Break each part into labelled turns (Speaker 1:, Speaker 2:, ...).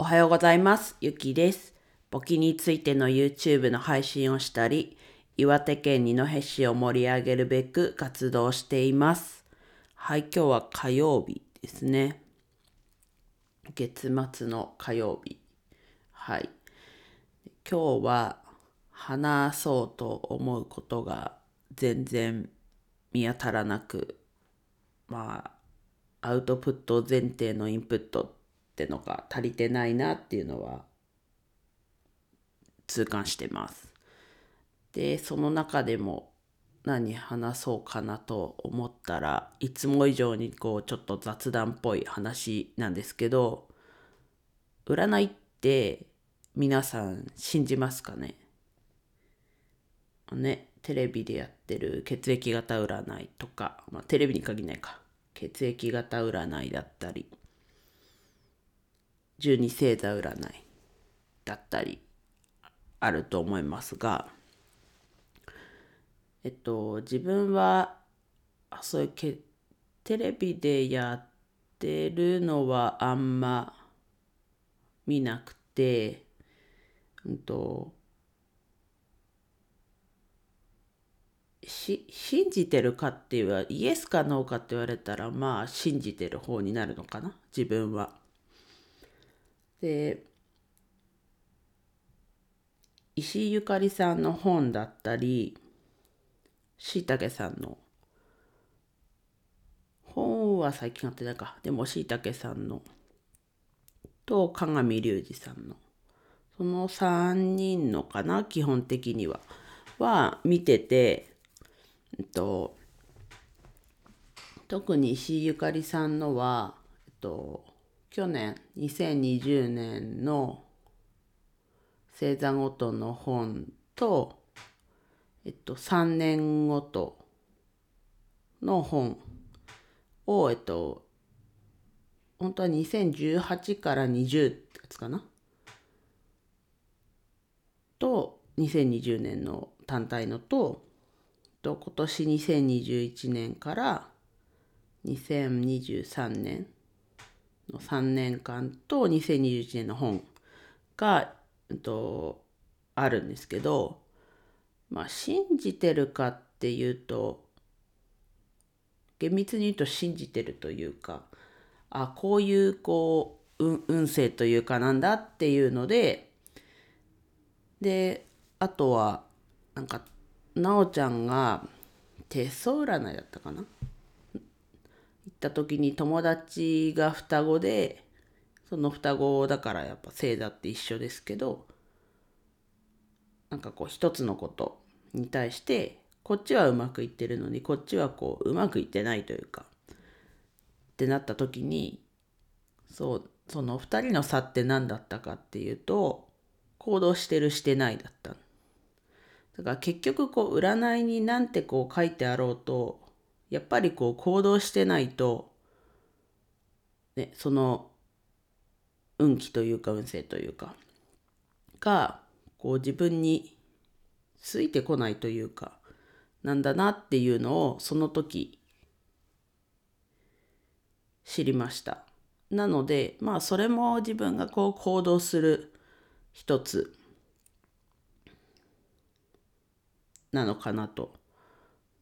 Speaker 1: おはようございます。ゆきです。簿記についての YouTube の配信をしたり、岩手県二戸市を盛り上げるべく活動しています。はい、今日は火曜日ですね。月末の火曜日。はい。今日は話そうと思うことが全然見当たらなく、まあ、アウトプット前提のインプットってのが足りてないなっていうのは痛感してます。で、その中でも何話そうかなと思ったらいつも以上にこうちょっと雑談っぽい話なんですけど占いって皆さん信じますかね？ね、テレビでやってる血液型占いとか、まあ、テレビに限らないか血液型占いだったり十二星座占いだったりあると思いますがえっと自分はそういうけテレビでやってるのはあんま見なくてうんとし信じてるかっていうイエスかノーかって言われたらまあ信じてる方になるのかな自分は。で石井ゆかりさんの本だったりしいたけさんの本は最近やってないかでもしいたけさんのと鏡隆二さんの。その3人のかな基本的には。は見ててえっと、特に石井ゆかりさんのは、えっと、去年2020年の星座ごとの本と、えっと、3年ごとの本を、えっと、本当は2018から20ってやつかな？と2020年の単体のとと今年2021年から2023年の3年間と2021年の本が、えっと、あるんですけどまあ信じてるかっていうと厳密に言うと信じてるというかあこういうこう運運勢というかなんだっていうのでであとはなんかなおちゃんが手相占いだったかな？った時に友達が双子でその双子だからやっぱ星座って一緒ですけどなんかこう一つのことに対してこっちはうまくいってるのにこっちはこううまくいってないというかってなった時にそうその2人の差って何だったかっていうと行動してるしてないだっただから結局こう占いになんてこう書いてあろうとやっぱりこう行動してないと、ね、その運気というか運勢というかがこう自分についてこないというかなんだなっていうのをその時知りました。なのでまあそれも自分がこう行動する一つなのかなと。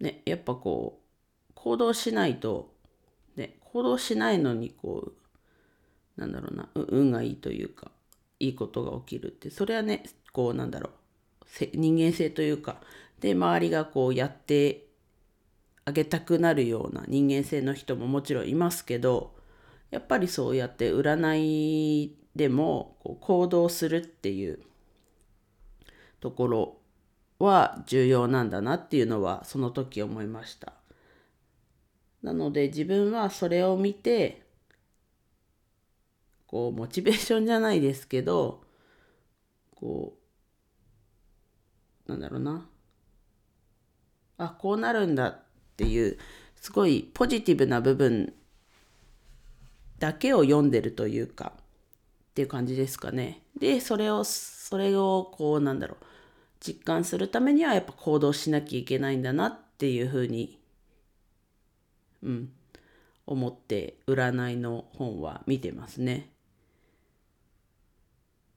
Speaker 1: ね、やっぱこう行動しないと、ね、行動しないのにこうなんだろうな運がいいというかいいことが起きるってそれはねこうなんだろう人間性というかで周りがこうやってあげたくなるような人間性の人ももちろんいますけどやっぱりそうやって占いでもこう行動するっていうところは重要なんだなっていうのはその時思いました。なので自分はそれを見てこうモチベーションじゃないですけどこうなんだろうなあこうなるんだっていうすごいポジティブな部分だけを読んでるというかっていう感じですかね。でそれをそれをこうなんだろう実感するためにはやっぱ行動しなきゃいけないんだなっていうふうに、うん、思って占いの本は見てますね。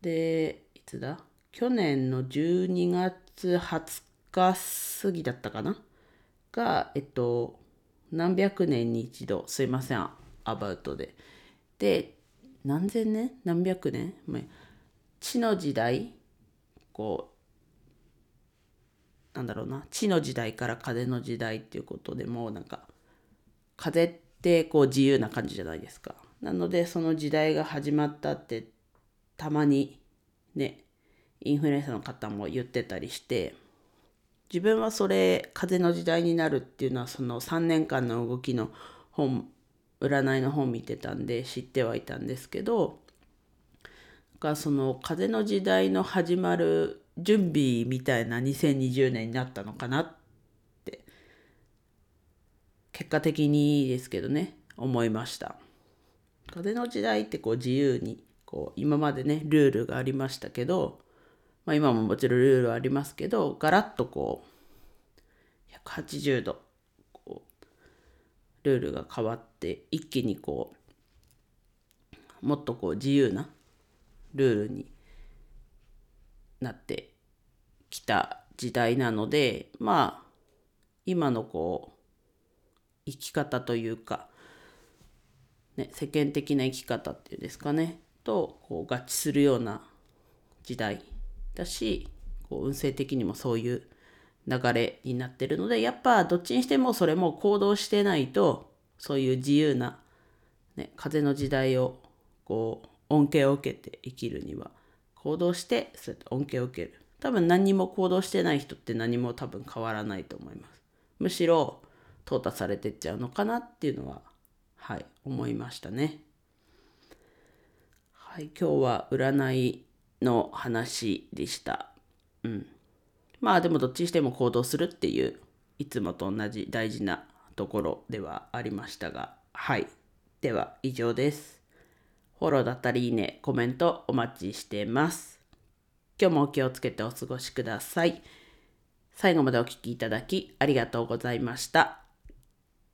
Speaker 1: でいつだ？去年の12月20日過ぎだったかな？がえっと何百年に一度すいませんアバウトで。で何千年？何百年？地の時代こうなんだろうな。地の時代から風の時代っていうことでもなんか風ってこう自由な感じじゃないですか。なのでその時代が始まったってたまにねインフルエンサーの方も言ってたりして自分はそれ風の時代になるっていうのはその3年間の動きの本占いの本見てたんで知ってはいたんですけどがその風の時代の始まる準備みたいな2020年になったのかなっ結果的にですけどね。思いました。風の時代ってこう自由にこう今までねルールがありましたけどまあ、今ももちろんルールはありますけどガラッとこう180度こうルールが変わって一気にこうもっとこう自由なルールになってきた時代なのでまあ今のこう生き方というか、ね、世間的な生き方っていうんですかねとこう合致するような時代だしこう運勢的にもそういう流れになってるのでやっぱどっちにしてもそれも行動してないとそういう自由な、ね、風の時代をこう恩恵を受けて生きるには行動してそうやって恩恵を受ける。多分何にも行動してない人って何も多分変わらないと思います。むしろ淘汰されてっちゃうのかなっていうのははい思いましたねはい今日は占いの話でした。うん。まあでもどっちにしても行動するっていういつもと同じ大事なところではありましたが、はい。では以上です。フォローだったりいいね、コメントお待ちしてます。今日もお気をつけてお過ごしください。最後までお聴きいただきありがとうございました。